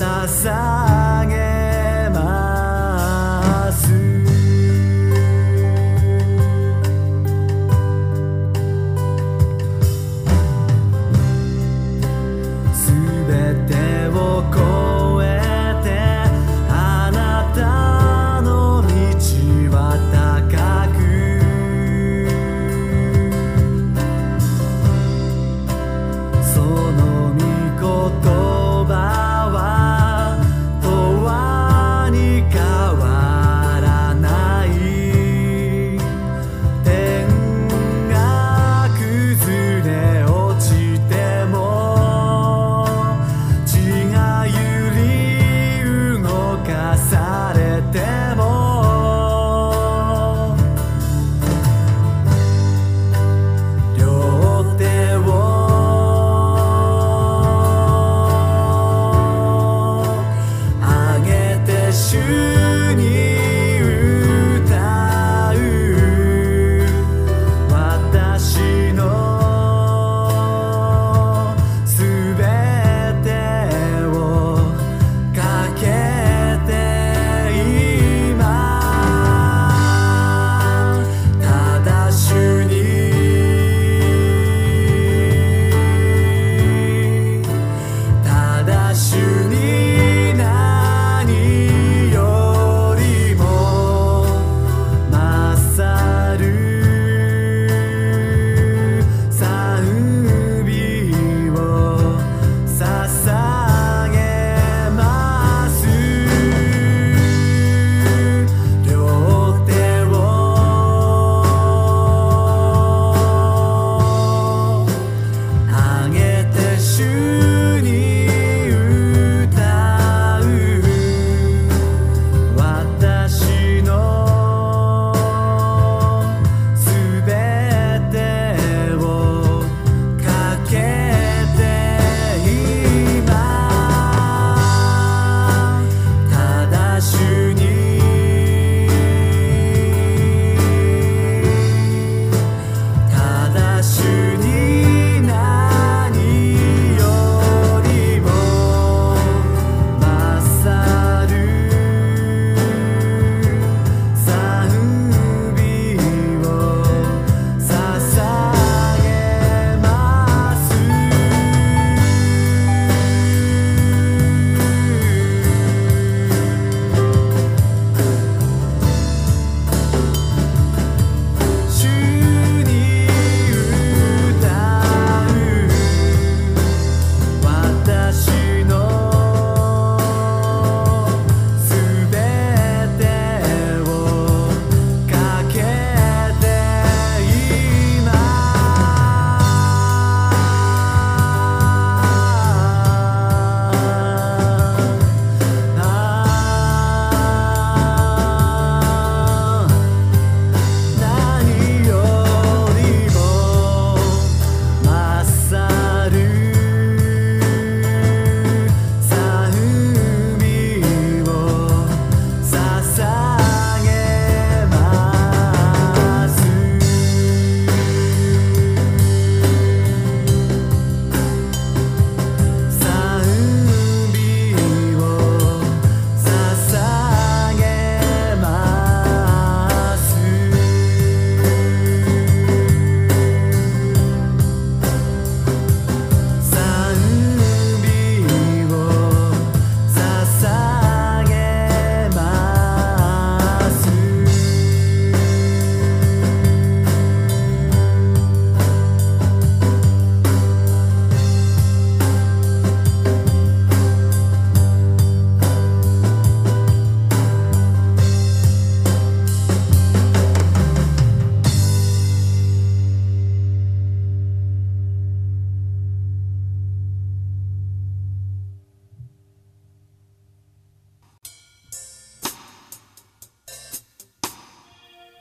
洒洒。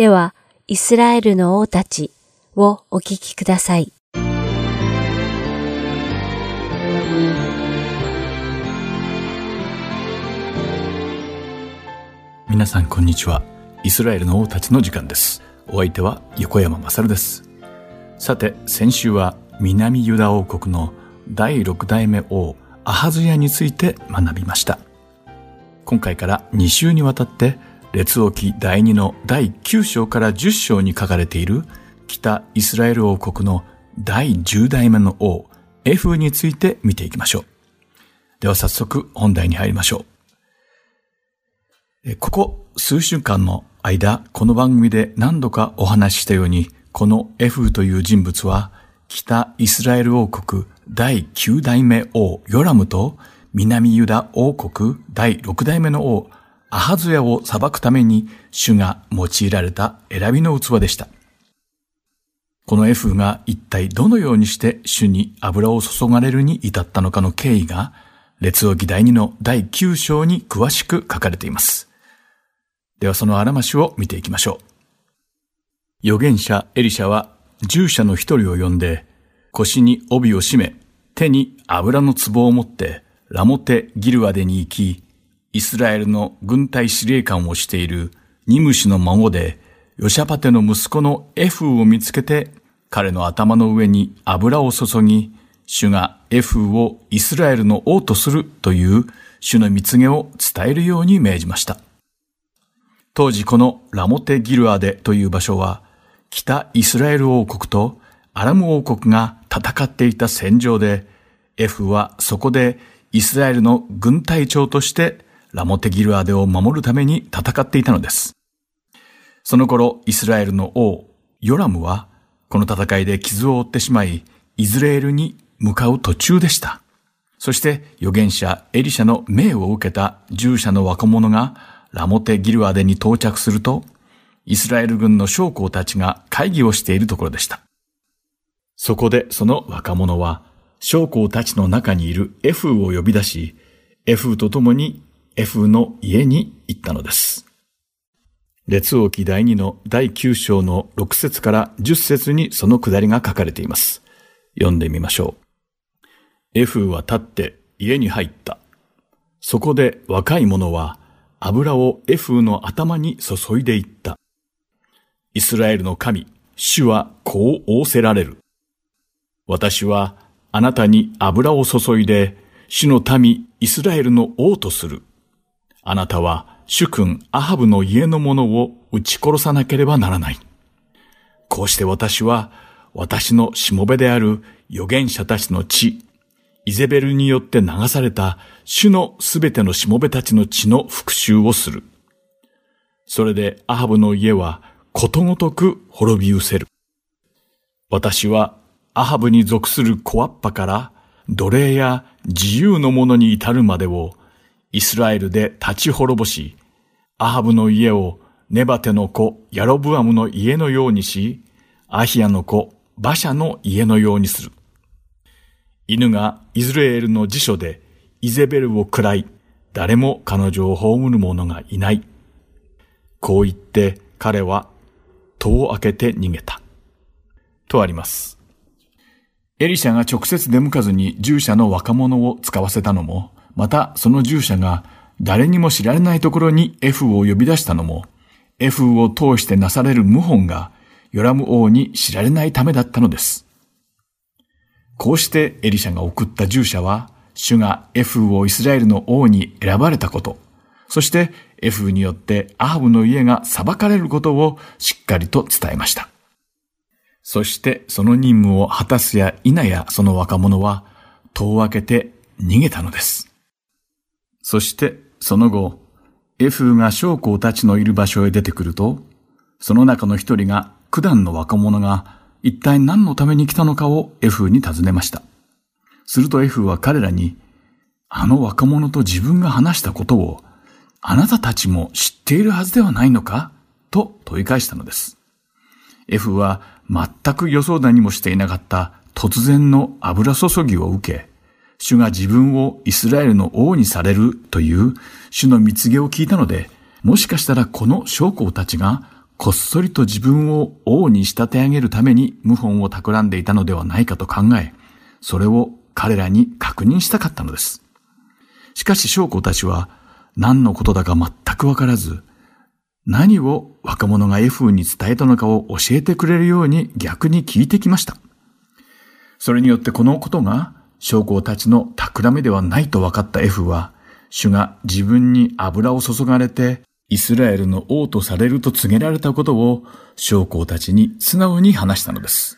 では、イスラエルの王たちをお聞きください。皆さんこんにちは。イスラエルの王たちの時間です。お相手は横山勝です。さて、先週は南ユダ王国の第6代目王アハズヤについて学びました。今回から2週にわたって列王記第2の第9章から10章に書かれている北イスラエル王国の第10代目の王エフについて見ていきましょう。では早速本題に入りましょう。ここ数週間の間、この番組で何度かお話ししたように、このエフという人物は北イスラエル王国第9代目王ヨラムと南ユダ王国第6代目の王アハズヤを裁くために主が用いられた選びの器でした。このエフが一体どのようにして主に油を注がれるに至ったのかの経緯が、列王記第2の第9章に詳しく書かれています。ではそのあらましを見ていきましょう。預言者エリシャは従者の一人を呼んで、腰に帯を締め、手に油の壺を持って、ラモテ・ギルアデに行き、イスラエルの軍隊司令官をしているニムシの孫で、ヨシャパテの息子のエフーを見つけて、彼の頭の上に油を注ぎ、主がエフーをイスラエルの王とするという主の蜜げを伝えるように命じました。当時このラモテ・ギルアデという場所は、北イスラエル王国とアラム王国が戦っていた戦場で、エフはそこでイスラエルの軍隊長としてラモテ・ギルアデを守るために戦っていたのです。その頃、イスラエルの王、ヨラムは、この戦いで傷を負ってしまい、イズレールに向かう途中でした。そして、預言者エリシャの命を受けた従者の若者が、ラモテ・ギルアデに到着すると、イスラエル軍の将校たちが会議をしているところでした。そこでその若者は、将校たちの中にいるエフーを呼び出し、エフーと共にエフーの家に行ったのです。列王記第2の第9章の6節から10節にそのくだりが書かれています。読んでみましょう。エフは立って家に入った。そこで若い者は油をエフの頭に注いでいった。イスラエルの神、主はこう仰せられる。私はあなたに油を注いで、主の民イスラエルの王とする。あなたは主君アハブの家の者を撃ち殺さなければならない。こうして私は私のしもべである預言者たちの血、イゼベルによって流された主のすべてのしもべたちの血の復讐をする。それでアハブの家はことごとく滅び失せる。私はアハブに属する小アッパから奴隷や自由の者に至るまでをイスラエルで立ち滅ぼし、アハブの家をネバテの子ヤロブアムの家のようにし、アヒアの子バシャの家のようにする。犬がイズレールの辞書でイゼベルを喰らい、誰も彼女を葬る者がいない。こう言って彼は戸を開けて逃げた。とあります。エリシャが直接出向かずに従者の若者を使わせたのも、またその従者が誰にも知られないところにエフを呼び出したのも、エフを通してなされる謀反がヨラム王に知られないためだったのです。こうしてエリシャが送った従者は、主がエフをイスラエルの王に選ばれたこと、そしてエフによってアハブの家が裁かれることをしっかりと伝えました。そしてその任務を果たすや否やその若者は戸を開けて逃げたのです。そしてその後、エフが将校たちのいる場所へ出てくると、その中の一人が九段の若者が一体何のために来たのかをエフに尋ねました。するとエフは彼らに、あの若者と自分が話したことを、あなたたちも知っているはずではないのかと問い返したのです。エフは全く予想だにもしていなかった突然の油注ぎを受け、主が自分をイスラエルの王にされるという主の蜜毛を聞いたので、もしかしたらこの将校たちがこっそりと自分を王に仕立て上げるために謀反を企んでいたのではないかと考え、それを彼らに確認したかったのです。しかし将校たちは何のことだか全くわからず、何を若者が F に伝えたのかを教えてくれるように逆に聞いてきました。それによってこのことが将校たちの企めではないと分かった F は、主が自分に油を注がれて、イスラエルの王とされると告げられたことを将校たちに素直に話したのです。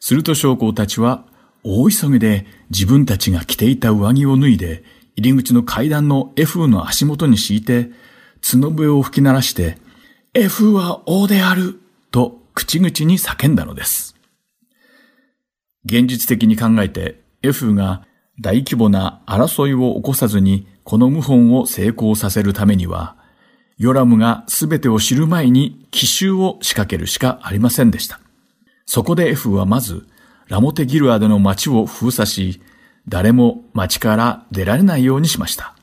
すると将校たちは大急ぎで自分たちが着ていた上着を脱いで入り口の階段の F の足元に敷いて角笛を吹き鳴らして F は王であると口々に叫んだのです。現実的に考えてエフが大規模な争いを起こさずにこの謀反を成功させるためには、ヨラムが全てを知る前に奇襲を仕掛けるしかありませんでした。そこでエフはまず、ラモテギルアでの町を封鎖し、誰も町から出られないようにしました。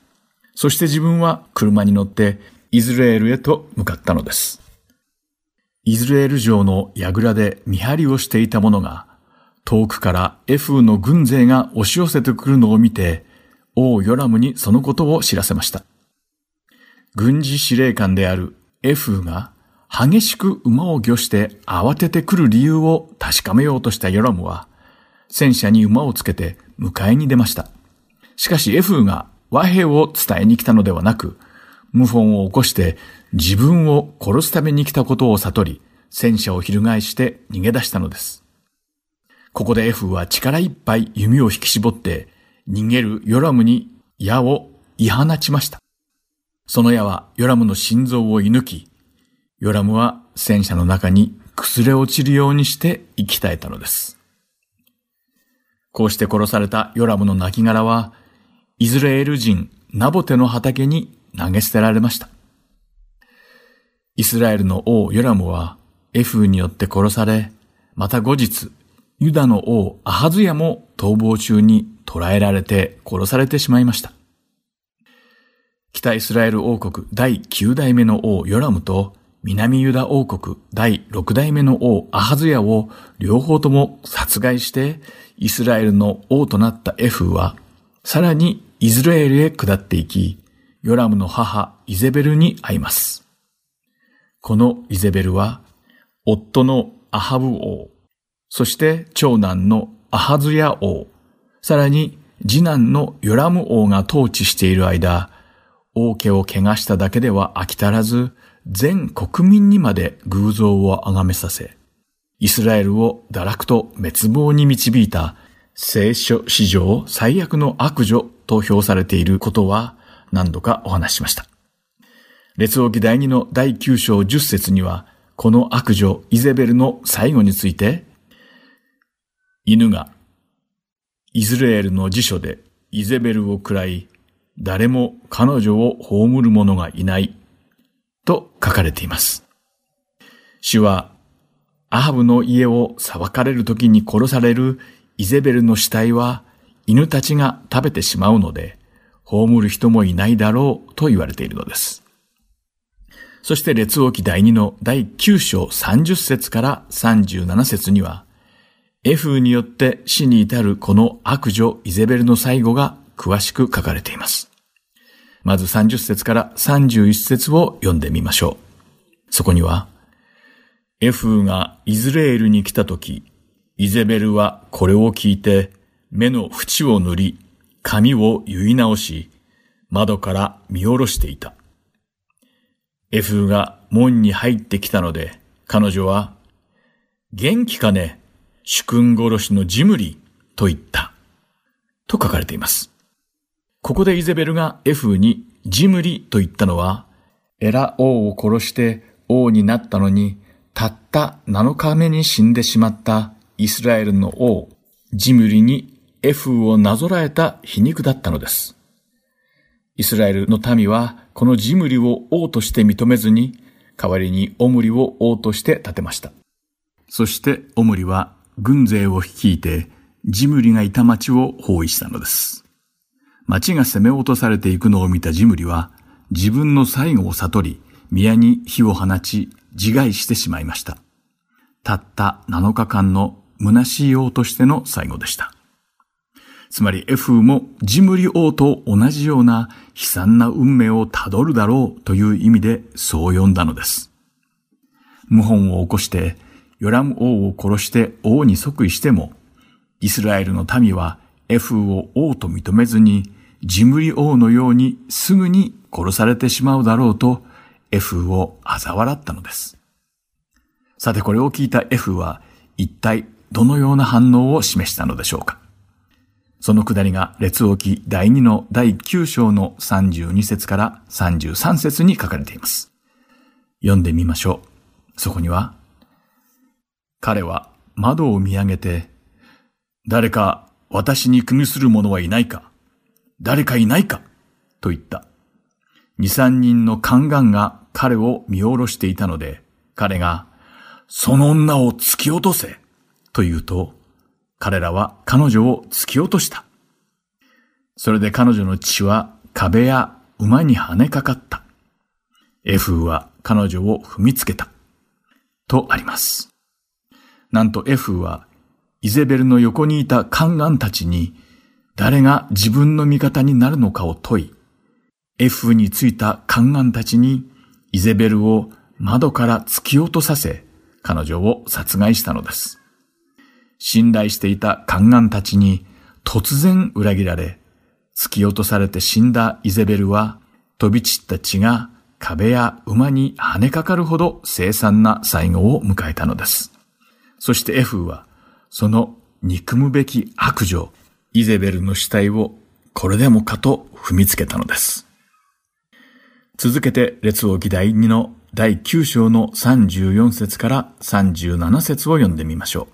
そして自分は車に乗ってイズレールへと向かったのです。イズレール城の櫓で見張りをしていた者が、遠くからエフーの軍勢が押し寄せてくるのを見て、王ヨラムにそのことを知らせました。軍事司令官であるエフーが激しく馬を御して慌ててくる理由を確かめようとしたヨラムは、戦車に馬をつけて迎えに出ました。しかしエフーが和平を伝えに来たのではなく、謀反を起こして自分を殺すために来たことを悟り、戦車を翻して逃げ出したのです。ここで F は力いっぱい弓を引き絞って逃げるヨラムに矢を言い放ちました。その矢はヨラムの心臓を射抜き、ヨラムは戦車の中に崩れ落ちるようにして生き絶えたのです。こうして殺されたヨラムの亡骸は、イズレール人ナボテの畑に投げ捨てられました。イスラエルの王ヨラムはエフによって殺され、また後日ユダの王アハズヤも逃亡中に捕らえられて殺されてしまいました。北イスラエル王国第9代目の王ヨラムと南ユダ王国第6代目の王アハズヤを両方とも殺害してイスラエルの王となったエフはさらにイズラエルへ下っていきヨラムの母イゼベルに会います。このイゼベルは夫のアハブ王そして長男のアハズヤ王、さらに次男のヨラム王が統治している間、王家を汚しただけでは飽き足らず、全国民にまで偶像を崇めさせ、イスラエルを堕落と滅亡に導いた聖書史上最悪の悪女と評されていることは何度かお話ししました。列王記第2の第9章10節には、この悪女イゼベルの最後について、犬が、イズレールの辞書でイゼベルを喰らい、誰も彼女を葬る者がいない、と書かれています。主は、アハブの家を裁かれる時に殺されるイゼベルの死体は犬たちが食べてしまうので、葬る人もいないだろうと言われているのです。そして列王記第2の第9章30節から37節には、エフーによって死に至るこの悪女イゼベルの最後が詳しく書かれています。まず30節から31節を読んでみましょう。そこには、エフーがイズレールに来た時、イゼベルはこれを聞いて、目の縁を塗り、髪を結い直し、窓から見下ろしていた。エフーが門に入ってきたので、彼女は、元気かね？主君殺しのジムリと言った。と書かれています。ここでイゼベルがエフにジムリと言ったのは、エラ王を殺して王になったのに、たった7日目に死んでしまったイスラエルの王、ジムリにエフをなぞらえた皮肉だったのです。イスラエルの民はこのジムリを王として認めずに、代わりにオムリを王として立てました。そしてオムリは軍勢を率いてジムリがいた町を包囲したのです。町が攻め落とされていくのを見たジムリは自分の最後を悟り、宮に火を放ち自害してしまいました。たった7日間の虚しい王としての最後でした。つまりエフーもジムリ王と同じような悲惨な運命をたどるだろうという意味でそう呼んだのです。謀反を起こしてヨラム王を殺して王に即位しても、イスラエルの民はエフを王と認めずにジムリ王のようにすぐに殺されてしまうだろうとエフを嘲笑ったのです。さてこれを聞いたエフは一体どのような反応を示したのでしょうかそのくだりが列王記第2の第9章の32節から33節に書かれています。読んでみましょう。そこには、彼は窓を見上げて、誰か私に組みする者はいないか誰かいないかと言った。二三人の宦官が彼を見下ろしていたので、彼が、その女を突き落とせと言うと、彼らは彼女を突き落とした。それで彼女の血は壁や馬に跳ねかかった。エフーは彼女を踏みつけた。とあります。なんとエフーはイゼベルの横にいた宦官たちに誰が自分の味方になるのかを問い、エフーについた宦官たちにイゼベルを窓から突き落とさせ、彼女を殺害したのです。信頼していた宦官たちに突然裏切られ、突き落とされて死んだイゼベルは飛び散った血が壁や馬に跳ねかかるほど凄惨な最後を迎えたのです。そしてエフはその憎むべき悪女、イゼベルの死体をこれでもかと踏みつけたのです。続けて列王記第2の第9章の34節から37節を読んでみましょう。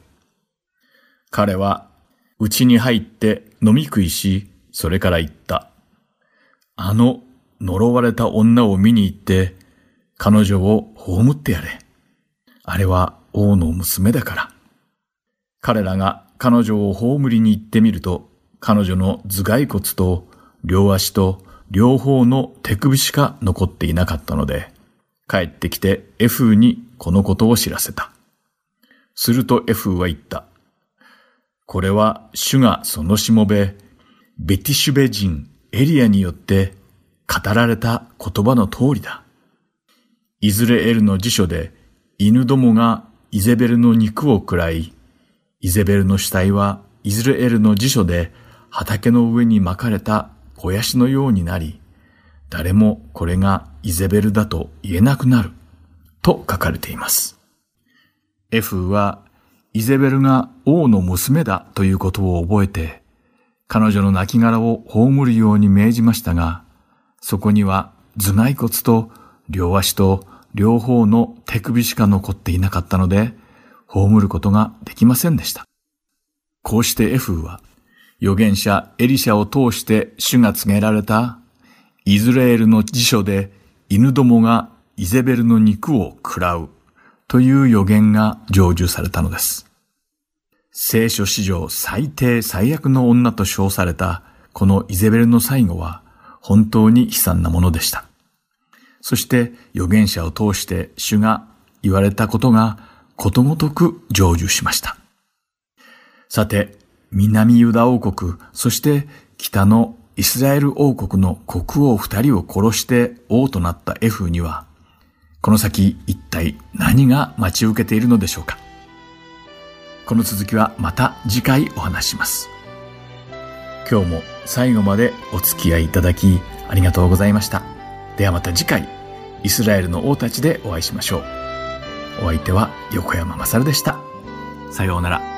彼は、家に入って飲み食いし、それから言った。あの呪われた女を見に行って、彼女を葬ってやれ。あれは王の娘だから。彼らが彼女を葬りに行ってみると、彼女の頭蓋骨と両足と両方の手首しか残っていなかったので、帰ってきてエフーにこのことを知らせた。するとエフーは言った。これは主がそのしもべ、ベティシュベ人エリアによって語られた言葉の通りだ。イズレエルの辞書で犬どもがイゼベルの肉を食らい、イゼベルの死体はイズレエルの辞書で畑の上に巻かれた肥やしのようになり、誰もこれがイゼベルだと言えなくなる、と書かれています。エフはイゼベルが王の娘だということを覚えて、彼女の亡骸を葬るように命じましたが、そこには頭蓋骨と両足と両方の手首しか残っていなかったので、葬ることができませんでした。こうしてエフーは、預言者エリシャを通して主が告げられた、イズレエルの辞書で犬どもがイゼベルの肉を食らうという予言が成就されたのです。聖書史上最低最悪の女と称されたこのイゼベルの最後は本当に悲惨なものでした。そして預言者を通して主が言われたことがことごとく成就しました。さて、南ユダ王国、そして北のイスラエル王国の国王二人を殺して王となったエフには、この先一体何が待ち受けているのでしょうかこの続きはまた次回お話しします。今日も最後までお付き合いいただきありがとうございました。ではまた次回、イスラエルの王たちでお会いしましょう。お相手は横山まさるでした。さようなら。